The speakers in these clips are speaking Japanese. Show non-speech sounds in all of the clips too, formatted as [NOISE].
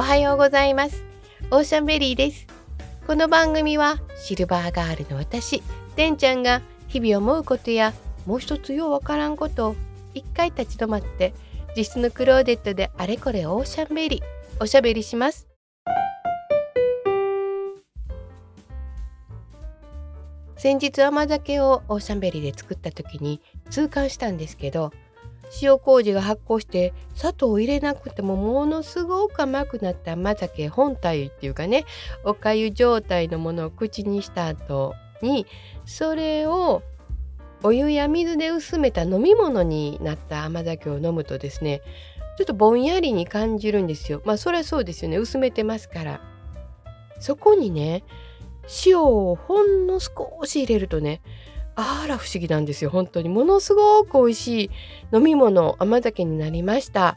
おはようございます。オーシャンベリーです。この番組はシルバーガールの私てんちゃんが日々思うことやもう一つようわからんことを一回立ち止まって自室のクローデットであれこれオーシャンベリーおしゃべりします。先日甘酒をオーシャンベリーで作った時に痛感したんですけど塩麹が発酵して砂糖を入れなくてもものすごく甘くなった甘酒本体っていうかねおかゆ状態のものを口にした後にそれをお湯や水で薄めた飲み物になった甘酒を飲むとですねちょっとぼんやりに感じるんですよ。まあそりゃそうですよね薄めてますから。そこにね塩をほんの少し入れるとねあら不思議なんですよ。本当にものすごく美味しい飲み物甘酒になりました。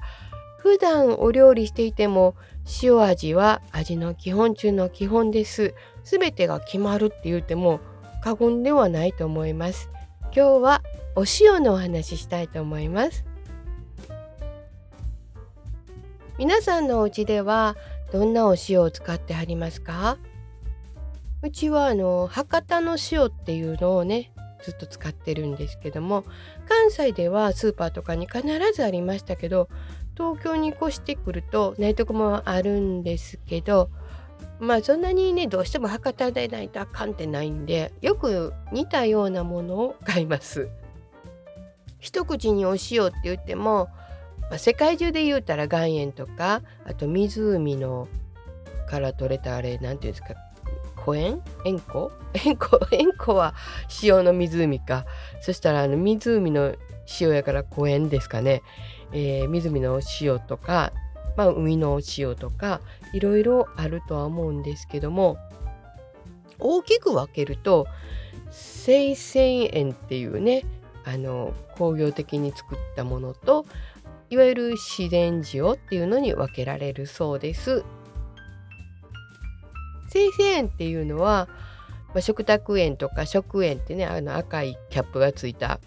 普段お料理していても塩味は味の基本中の基本です。全てが決まるって言っても過言ではないと思います。今日はお塩のお話ししたいと思います。皆さんのお家ではどんなお塩を使ってはりますか？うちはあの博多の塩っていうのをねずっと使ってるんですけども関西ではスーパーとかに必ずありましたけど東京に越してくるとないとこもあるんですけどまあそんなにねどうしても博多でないとあかんってないんでよく似たようなものを買います。一口にお塩って言っても、まあ、世界中で言うたら岩塩とかあと湖のから取れたあれ何て言うんですか湖塩塩湖塩湖塩湖は塩の湖か。そしたらあの湖の塩やから湖塩ですかね、えー、湖の塩とか、まあ、海の塩とかいろいろあるとは思うんですけども大きく分けると生鮮塩っていうねあの工業的に作ったものといわゆる自然塩っていうのに分けられるそうです。生成塩っていうのは、まあ、食卓塩とか食塩ってねあの赤いキャップがついた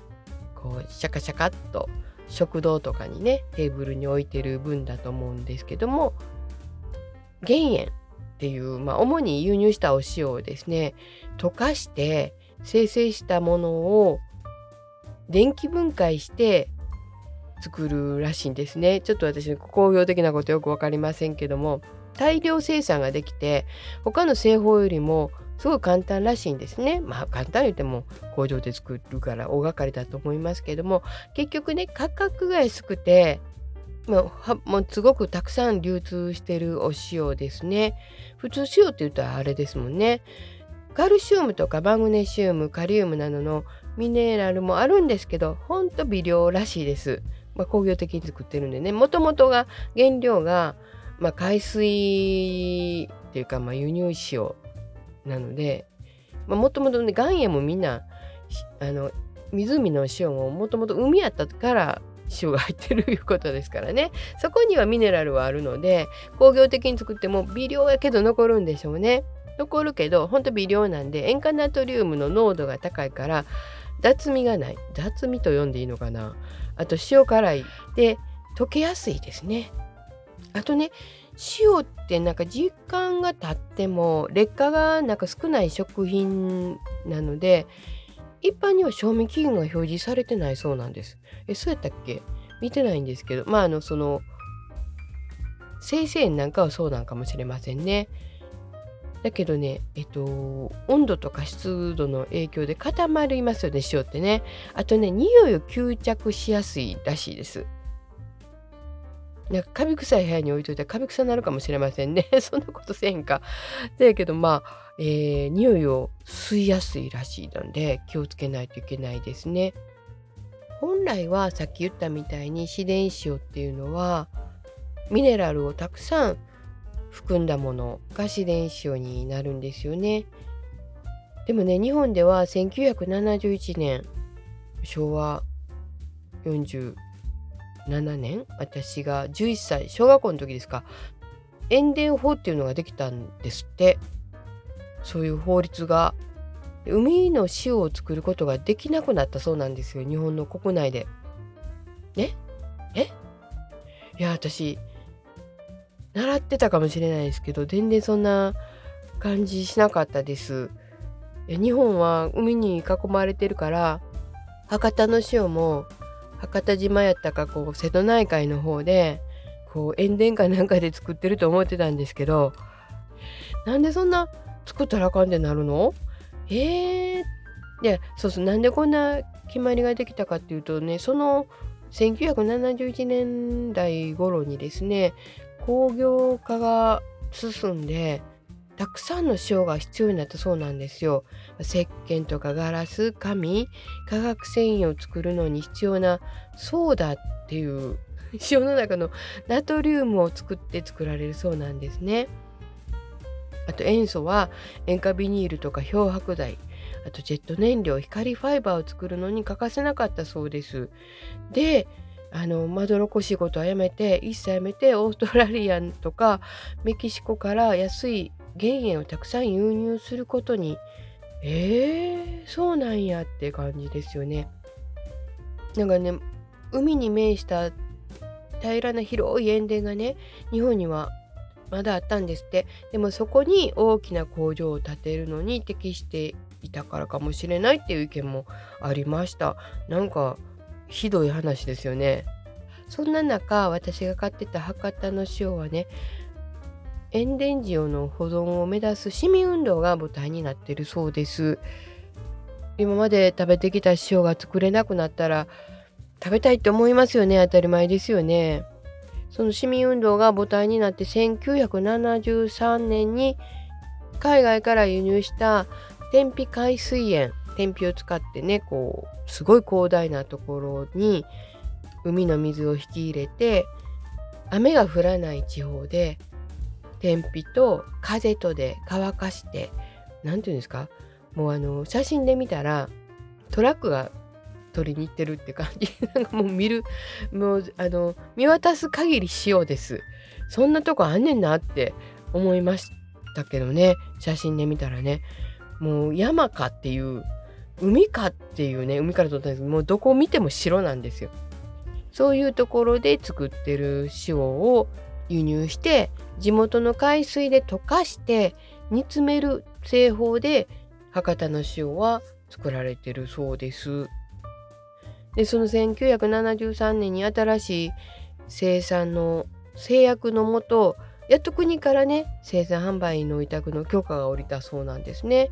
こうシャカシャカっと食堂とかにねテーブルに置いてる分だと思うんですけども減塩っていう、まあ、主に輸入したお塩をですね溶かして生成したものを電気分解して作るらしいんですね。ちょっと私工業的なことよく分かりませんけども。大量生産ができて他の製法よりもすごい簡単らしいんですね。まあ簡単に言っても工場で作るから大掛かりだと思いますけども結局ね価格が安くてもうもうすごくたくさん流通してるお塩ですね。普通塩って言ったらあれですもんね。カルシウムとかマグネシウムカリウムなどのミネラルもあるんですけどほんと微量らしいです。まあ、工業的に作ってるんでねもともとが原料がまあ、海水っていうか、まあ、輸入塩なのでもともとね岩塩もみんなあの湖の塩ももともと海やったから塩が入ってるいうことですからね。そこにはミネラルはあるので工業的に作っても微量やけど残るんでしょうね。残るけどほんと微量なんで塩化ナトリウムの濃度が高いから雑味がない。雑味と呼んでいいのかな。あと塩辛い。で溶けやすいですね。あとね塩ってなんか時間が経っても劣化がなんか少ない食品なので一般には賞味期限が表示されてないそうなんです。えそうやったっけ？見てないんですけどまああのその生成なんかはそうなんかもしれませんね。だけどね、えっと、温度とか湿度の影響で固まりますよね、塩ってね。あとね、匂いを吸着しやすいらしいです。なんかカビ臭い部屋に置いといたらカビ臭になるかもしれませんね。[LAUGHS] そんなことせんか。だけどまあ、えー、匂いを吸いやすいらしいので気をつけないといけないですね。本来はさっき言ったみたいに自然塩っていうのはミネラルをたくさん含んだものが自然塩になるんですよね。でもね日本では1971年昭和40 7年？私が11歳小学校の時ですか。塩田法っていうのができたんですって。そういう法律が。海の塩を作ることができなくなったそうなんですよ日本の国内で。ね？え？いや私習ってたかもしれないですけど全然そんな感じしなかったです。日本は海に囲まれてるから博多の塩も博多島やったかこう瀬戸内海の方でこう塩田かなんかで作ってると思ってたんですけどなんでそんな作ったらあかんってなるの？えー、でそうそうなんでこんな決まりができたかっていうとねその1971年代頃にですね工業化が進んでたくさんの塩が必要になったそうなんですよ。石鹸とかガラス紙化学繊維を作るのに必要なソーダっていう [LAUGHS] 塩の中のナトリウムを作って作られるそうなんですね。あと塩素は塩化ビニールとか漂白剤あとジェット燃料光ファイバーを作るのに欠かせなかったそうです。であのまどろこしいことはやめて一切やめてオーストラリアとかメキシコから安い原塩をたくさん輸入することにえー、そうなんやって感じですよね。なんかね海に面した平らな広い塩田がね日本にはまだあったんですって。でもそこに大きな工場を建てるのに適していたからかもしれないっていう意見もありました。なんかひどい話ですよね。そんな中私が買ってた博多の塩はね塩田塩の保存を目指す市民運動が母体になっているそうです。今まで食べてきた塩が作れなくなったら食べたいって思いますよね。当たり前ですよね。その市民運動が母体になって1973年に海外から輸入した天日海水塩。天日を使ってねこうすごい広大なところに海の水を引き入れて雨が降らない地方で天日と風とで乾かして何て言うんですか？もうあの写真で見たらトラックが取りに行ってるって感じ。[LAUGHS] なんかもう見るもうあの見渡す限り塩です。そんなとこあんねんなって思いましたけどね。写真で見たらね。もう山かっていう海かっていうね海から撮ったんですけどもうどこ見ても白なんですよ。そういうところで作ってる塩を輸入して地元の海水で溶かして煮詰める製法で博多の塩は作られてるそうです。でその1973年に新しい生産の制約のもとやっと国からね生産販売の委託の許可が下りたそうなんですね。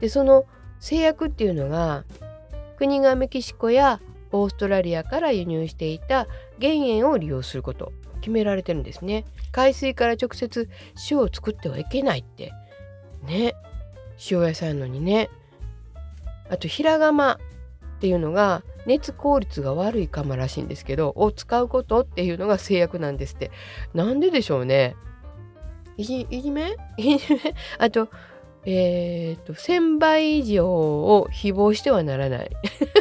でその制約っていうのが国がメキシコやオーストラリアから輸入していた減塩を利用すること決められてるんですね。海水から直接塩を作ってはいけないって。ね。塩屋さんのにね。あと平釜っていうのが熱効率が悪い釜らしいんですけどを使うことっていうのが制約なんですって。なんででしょうね。いじいじめ？いじめ？あとえっ、ー、と1000倍以上を誹謗してはならない。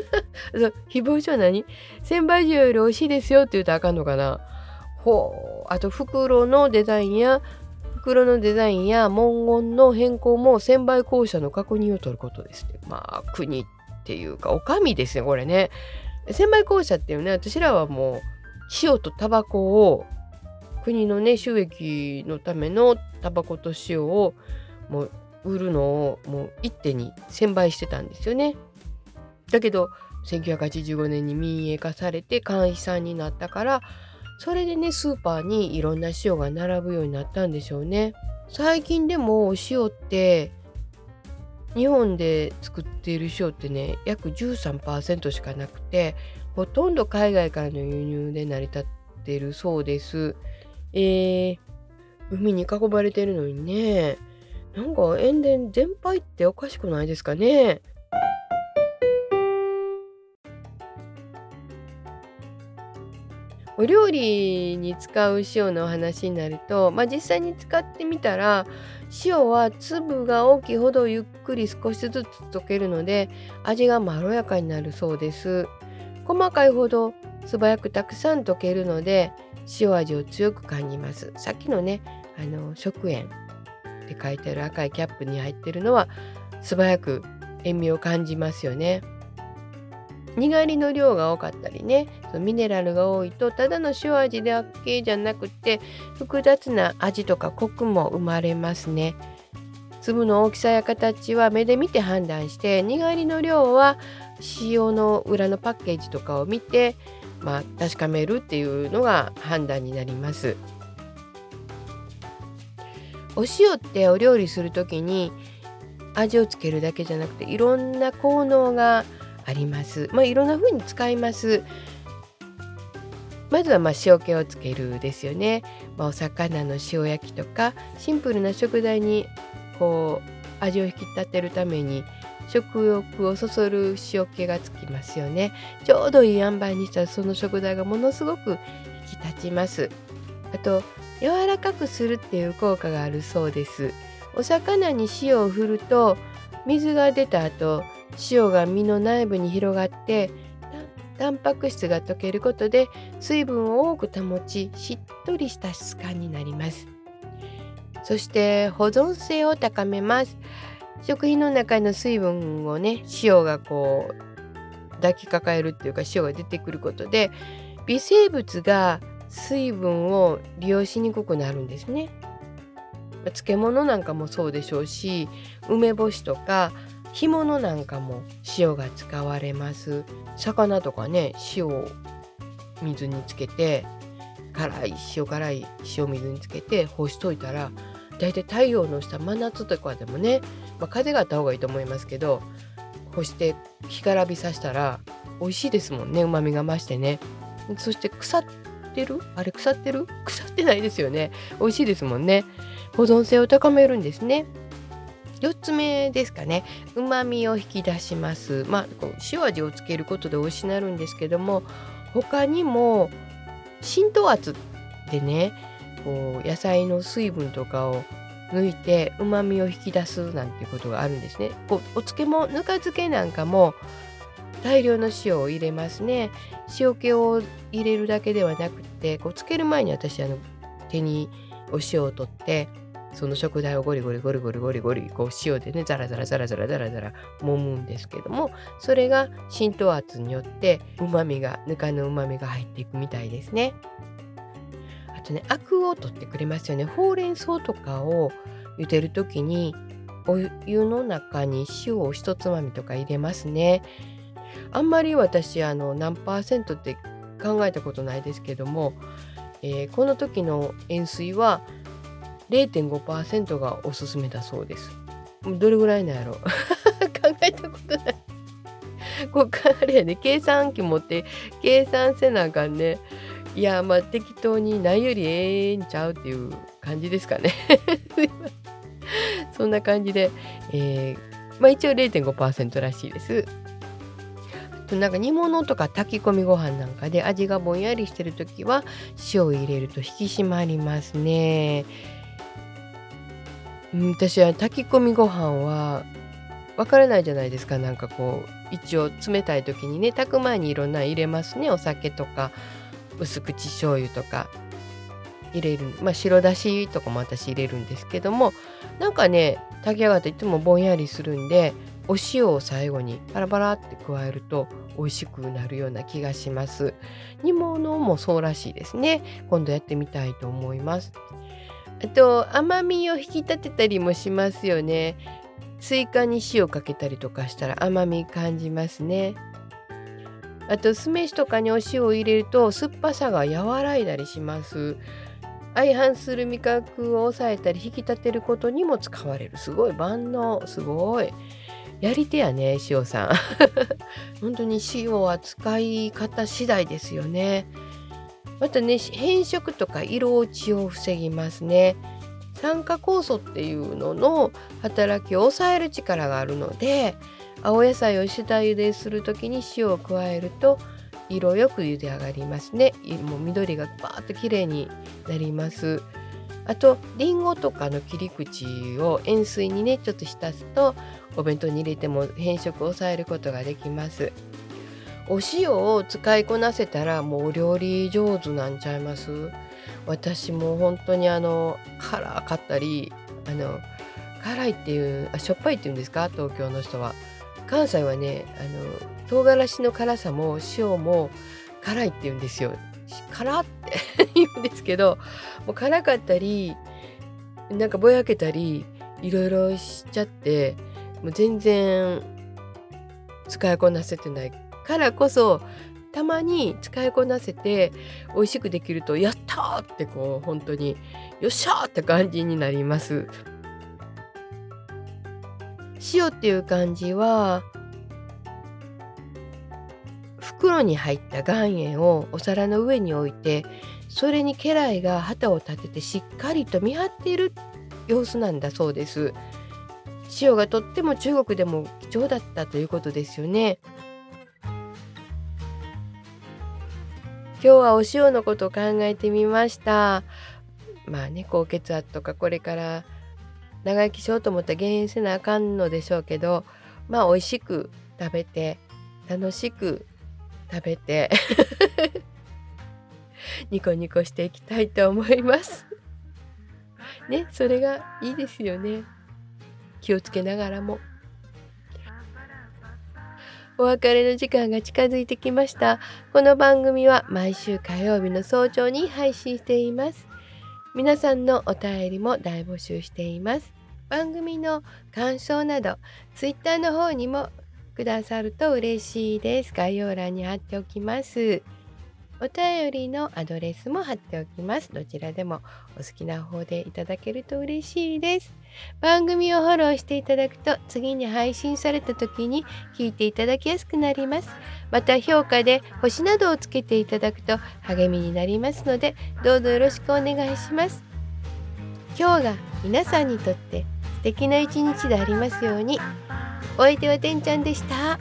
[LAUGHS] そう誹謗しては何 ?1000 倍以上より美味しいですよって言うとあかんのかな。ほうあと袋のデザインや袋のデザインや文言の変更も1000倍校舎の確認を取ることですねまあ国っていうかお上ですねこれね千倍校舎っていうね私らはもう塩とタバコを国のね収益のためのタバコと塩をもう売るのをもう一手に1000倍してたんですよね。だけど1985年に民営化されて簡易さんになったからそれでねスーパーにいろんな塩が並ぶようになったんでしょうね。最近でもお塩って日本で作っている塩ってね約13%しかなくてほとんど海外からの輸入で成り立っているそうです。えー、海に囲まれてるのにねなんか塩田全廃っておかしくないですかねお料理に使う塩の話になると、まあ、実際に使ってみたら塩は粒が大きいほどゆっくり少しずつ溶けるので味がまろやかになるそうです。細かいほど素早くたくさん溶けるので塩味を強く感じます。さっきのねあの食塩って書いてある赤いキャップに入ってるのは素早く塩味を感じますよね。にがりの量が多かったりねそのミネラルが多いとただの塩味だけじゃなくて複雑な味とかコクも生まれますね。粒の大きさや形は目で見て判断してにがりの量は塩の裏のパッケージとかを見て、まあ、確かめるっていうのが判断になります。お塩ってお料理する時に味をつけるだけじゃなくていろんな効能があります。まあ、いろんな風に使います。まずはま塩気をつけるですよね。まあ、お魚の塩焼きとかシンプルな食材にこう味を引き立てるために食欲をそそる塩気がつきますよね。ちょうどいい塩梅にしたらその食材がものすごく引き立ちます。あと柔らかくするっていう効果があるそうです。お魚に塩を振ると水が出た後塩が身の内部に広がってタンパク質が溶けることで水分を多く保ちしっとりした質感になります。そして保存性を高めます。食品の中の水分をね塩がこう抱きかかえるっていうか塩が出てくることで微生物が水分を利用しにくくなるんですね。漬物なんかもそうでしょうし梅干しとか干物なんかも塩が使われます。魚とかね塩を水につけて辛い塩辛い塩水につけて干しといたら大体太陽の下真夏とかでもね、まあ、風があった方がいいと思いますけど干して干からびさしたら美味しいですもんねうまみが増してね。そして腐ってる？あれ腐ってる？腐ってないですよね。美味しいですもんね。保存性を高めるんですね。4つ目ですかねうまみを引き出しますまあ塩味をつけることで美味しなるんですけども他にも浸透圧でねこう野菜の水分とかを抜いてうまみを引き出すなんてことがあるんですね。こうお漬物ぬか漬けなんかも大量の塩を入れますね。塩気を入れるだけではなくてこう漬ける前に私あの手にお塩を取ってその食材をゴリゴリゴリゴリゴリゴリこう塩でねザラザラザラザラザラザラ揉むんですけどもそれが浸透圧によってうまみがぬかのうまみが入っていくみたいですね。あとねアクを取ってくれますよね。ほうれん草とかを茹でる時にお湯の中に塩を一つまみとか入れますね。あんまり私あの何パーセントって考えたことないですけども、えー、この時の塩水は0.5%がおすすめだそうです。どれぐらいなんやろ？[LAUGHS] 考えたことない。こっからあれやね計算機持って計算せなあかんね。いやまあ適当にないよりええんちゃうっていう感じですかね。[LAUGHS] そんな感じで、えー、まあ一応0.5%らしいです。となんか煮物とか炊き込みご飯なんかで味がぼんやりしてる時は塩を入れると引き締まりますね。私は炊き込みご飯はわからないじゃないですか。なんかこう一応冷たい時にね炊く前にいろんな入れますね。お酒とか薄口醤油とか入れる。まあ白だしとかも私入れるんですけどもなんかね炊き上がっていつもぼんやりするんでお塩を最後にパラパラって加えると美味しくなるような気がします。煮物もそうらしいですね。今度やってみたいと思います。あと甘みを引き立てたりもしますよね。スイカに塩かけたりとかしたら甘み感じますね。あと酢飯とかにお塩を入れると酸っぱさが和らいだりします。相反する味覚を抑えたり引き立てることにも使われる。すごい万能。すごい。やり手やね、塩さん。[LAUGHS] 本当に塩は使い方次第ですよね。またね変色とか色落ちを防ぎますね。酸化酵素っていうのの働きを抑える力があるので青野菜を下茹でする時に塩を加えると色よく茹で上がりますね。もう緑がバーッと綺麗になります。あとりんごとかの切り口を塩水にねちょっと浸すとお弁当に入れても変色を抑えることができます。お塩を使いこなせたらもうお料理上手なんちゃいます？私も本当にあの辛かったりあの辛いっていうあしょっぱいっていうんですか？東京の人は。関西はねあの唐辛子の辛さも塩も辛いって言うんですよ。辛って [LAUGHS] 言うんですけどもう辛かったりなんかぼやけたりいろいろしちゃってもう全然使いこなせてないからこそたまに使いこなせて美味しくできるとやったーってこう本当によっしゃーって感じになります。塩っていう感じは袋に入った岩塩をお皿の上に置いてそれに家来が旗を立ててしっかりと見張っている様子なんだそうです。塩がとっても中国でも貴重だったということですよね。今日はお塩のことを考えてみました。まあね高血圧とかこれから長生きしようと思ったら減塩せなあかんのでしょうけどまあ美味しく食べて楽しく食べて [LAUGHS] ニコニコしていきたいと思いますねそれがいいですよね気をつけながらも。お別れの時間が近づいてきました。この番組は毎週火曜日の早朝に配信しています。皆さんのお便りも大募集しています。番組の感想など、ツイッターの方にもくださると嬉しいです。概要欄に貼っておきます。お便りのアドレスも貼っておきます。どちらでもお好きな方でいただけると嬉しいです。番組をフォローしていただくと次に配信された時に聞いていただきやすくなります。また評価で星などをつけていただくと励みになりますのでどうぞよろしくお願いします。今日が皆さんにとって素敵な一日でありますように。お相手はてんちゃんでした。